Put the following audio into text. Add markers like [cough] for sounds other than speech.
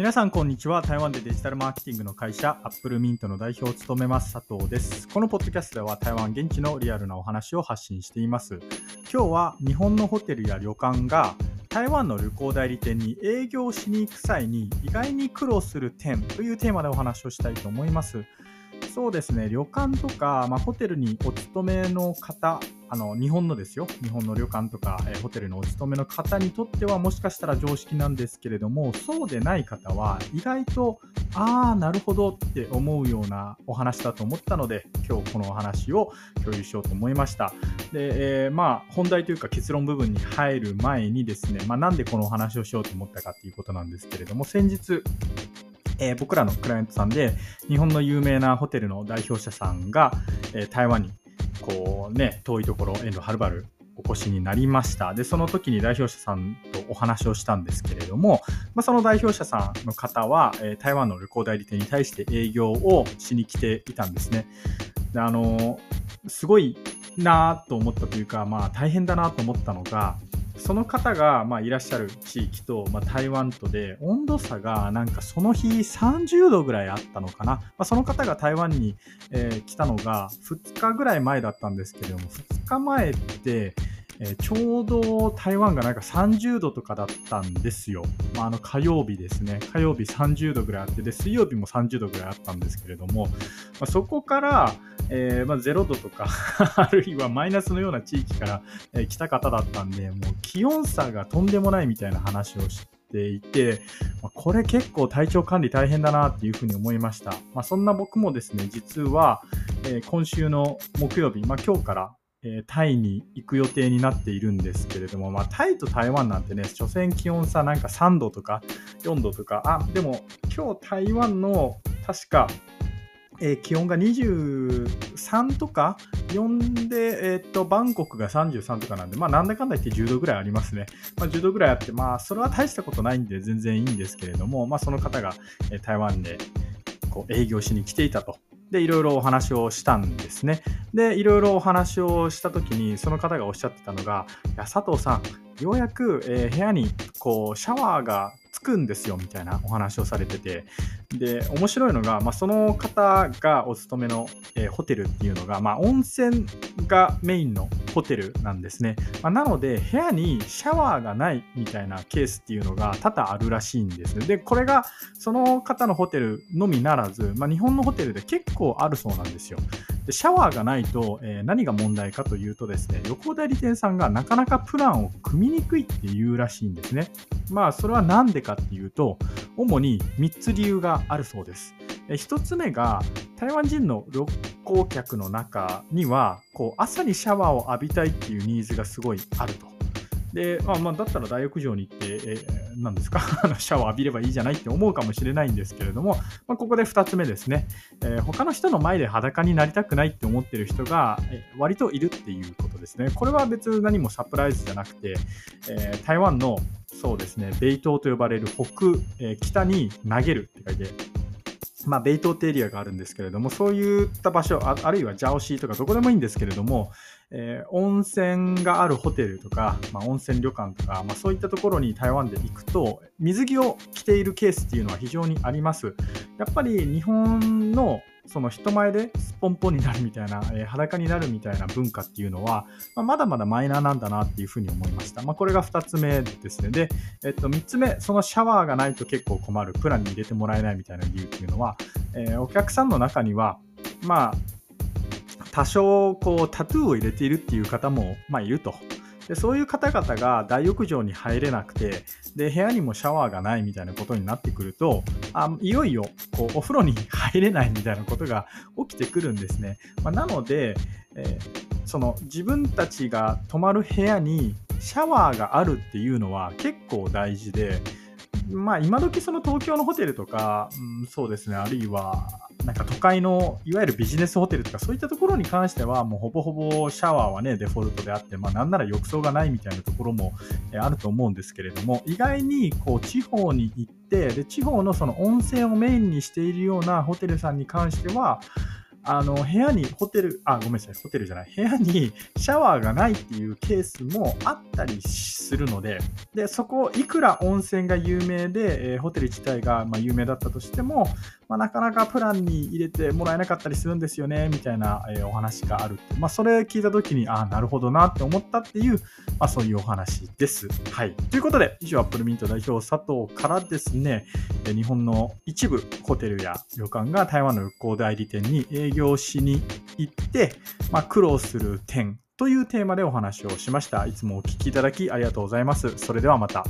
皆さんこんにちは。台湾でデジタルマーケティングの会社アップルミントの代表を務めます佐藤です。このポッドキャストでは台湾現地のリアルなお話を発信しています。今日は日本のホテルや旅館が台湾の旅行代理店に営業しに行く際に意外に苦労する点というテーマでお話をしたいと思います。そうですね、旅館とか、まあ、ホテルにお勤めの方、あの日本のですよ、日本の旅館とか、えー、ホテルのお勤めの方にとってはもしかしたら常識なんですけれども、そうでない方は意外と、ああ、なるほどって思うようなお話だと思ったので、今日このお話を共有しようと思いました。で、えー、まあ、本題というか結論部分に入る前にですね、まあ、なんでこのお話をしようと思ったかっていうことなんですけれども、先日、えー、僕らのクライアントさんで日本の有名なホテルの代表者さんが、えー、台湾にこうね遠いところ遠路はるばるお越しになりました。でその時に代表者さんとお話をしたんですけれども、まあ、その代表者さんの方は、え、台湾の旅行代理店に対して営業をしに来ていたんですね。であのすごいなと思ったというか、まあ、大変だなと思ったのがその方が、まあ、いらっしゃる地域と、まあ、台湾とで温度差がなんかその日30度ぐらいあったのかな、まあ、その方が台湾に、え、来たのが2日ぐらい前だったんですけれども2日前ってえ、ちょうど台湾がなんか30度とかだったんですよ。まあ、あの火曜日ですね。火曜日30度ぐらいあって、で、水曜日も30度ぐらいあったんですけれども、まあ、そこから、えー、まあ、0度とか [laughs] あるいはマイナスのような地域から、えー、来た方だったんで、もう気温差がとんでもないみたいな話をしていて、まあ、これ結構体調管理大変だなっていうふうに思いました。まあ、そんな僕もですね、実は、えー、今週の木曜日、まあ、今日からえー、タイに行く予定になっているんですけれども、まあ、タイと台湾なんてね、所詮気温差なんか3度とか4度とか、あ、でも今日台湾の確か、えー、気温が23とか4で、えー、っと、バンコクが33とかなんで、まあ、なんだかんだ言って10度ぐらいありますね。まあ、10度ぐらいあって、まあ、それは大したことないんで全然いいんですけれども、まあ、その方が、えー、台湾でこう営業しに来ていたと。で、いろいろお話をしたんですね。で、いろいろお話をした時に、その方がおっしゃってたのが、いや、佐藤さん、ようやく、えー、部屋にこうシャワーがつくんですよみたいなお話をされてて。で面白いのが、まあ、その方がお勤めの、えー、ホテルっていうのが、まあ、温泉がメインのホテルなんですね、まあ、なので部屋にシャワーがないみたいなケースっていうのが多々あるらしいんですねでこれがその方のホテルのみならず、まあ、日本のホテルで結構あるそうなんですよ。でシャワーがないと、えー、何が問題かというとですね旅行代理店さんがなかなかプランを組みにくいっていうらしいんですねまあそれは何でかっていうと主に3つ理由があるそうです。え1つ目が台湾人の旅行客の中にはこう朝にシャワーを浴びたいっていうニーズがすごいあると。で、まあ、まあだったら大浴場に行って、えー、何ですか？[laughs] シャワー浴びればいいじゃないって思うかもしれないんですけれども、まあ、ここで2つ目ですね、えー、他の人の前で裸になりたくないって思ってる人が、えー、割といるっていうことですね。これは別に何もサプライズじゃなくて、えー、台湾のそうですね、ベイ島と呼ばれる北、え、北に投げるって書いて、まあ、ベイ島ってエリアがあるんですけれども、そういった場所、あるいはジャオシーとかどこでもいいんですけれども、えー、温泉があるホテルとか、まあ、温泉旅館とか、まあ、そういったところに台湾で行くと、水着を着ているケースっていうのは非常にあります。やっぱり日本のその人前ですっぽんぽんになるみたいな、えー、裸になるみたいな文化っていうのは、まあ、まだまだマイナーなんだなっていうふうに思いました。まあ、これが2つ目ですね。で、えっと、3つ目、そのシャワーがないと結構困る、プランに入れてもらえないみたいな理由っていうのは、えー、お客さんの中には、まあ、多少こうタトゥーを入れているっていう方も、まあ、いると。でそういう方々が大浴場に入れなくてで部屋にもシャワーがないみたいなことになってくるとあいよいよこうお風呂に入れないみたいなことが [laughs] 起きてくるんですね、まあ、なので、えー、その自分たちが泊まる部屋にシャワーがあるっていうのは結構大事でまあ今時その東京のホテルとか、うん、そうですねあるいはなんか都会のいわゆるビジネスホテルとかそういったところに関してはもうほぼほぼシャワーはねデフォルトであって、まあ、なんなら浴槽がないみたいなところもあると思うんですけれども意外にこう地方に行ってで地方のその温泉をメインにしているようなホテルさんに関してはあの、部屋にホテル、あ、ごめんなさい、ホテルじゃない、部屋にシャワーがないっていうケースもあったりするので、で、そこ、いくら温泉が有名で、えー、ホテル自体がま有名だったとしても、まあ、なかなかプランに入れてもらえなかったりするんですよね、みたいな、えー、お話がある。まあ、それ聞いたときに、ああ、なるほどなって思ったっていう、まあ、そういうお話です。はい。ということで、以上、アップルミント代表佐藤からですね、日本の一部ホテルや旅館が台湾の旅行代理店に営業しに行って、まあ、苦労する点というテーマでお話をしました。いつもお聴きいただきありがとうございます。それではまた。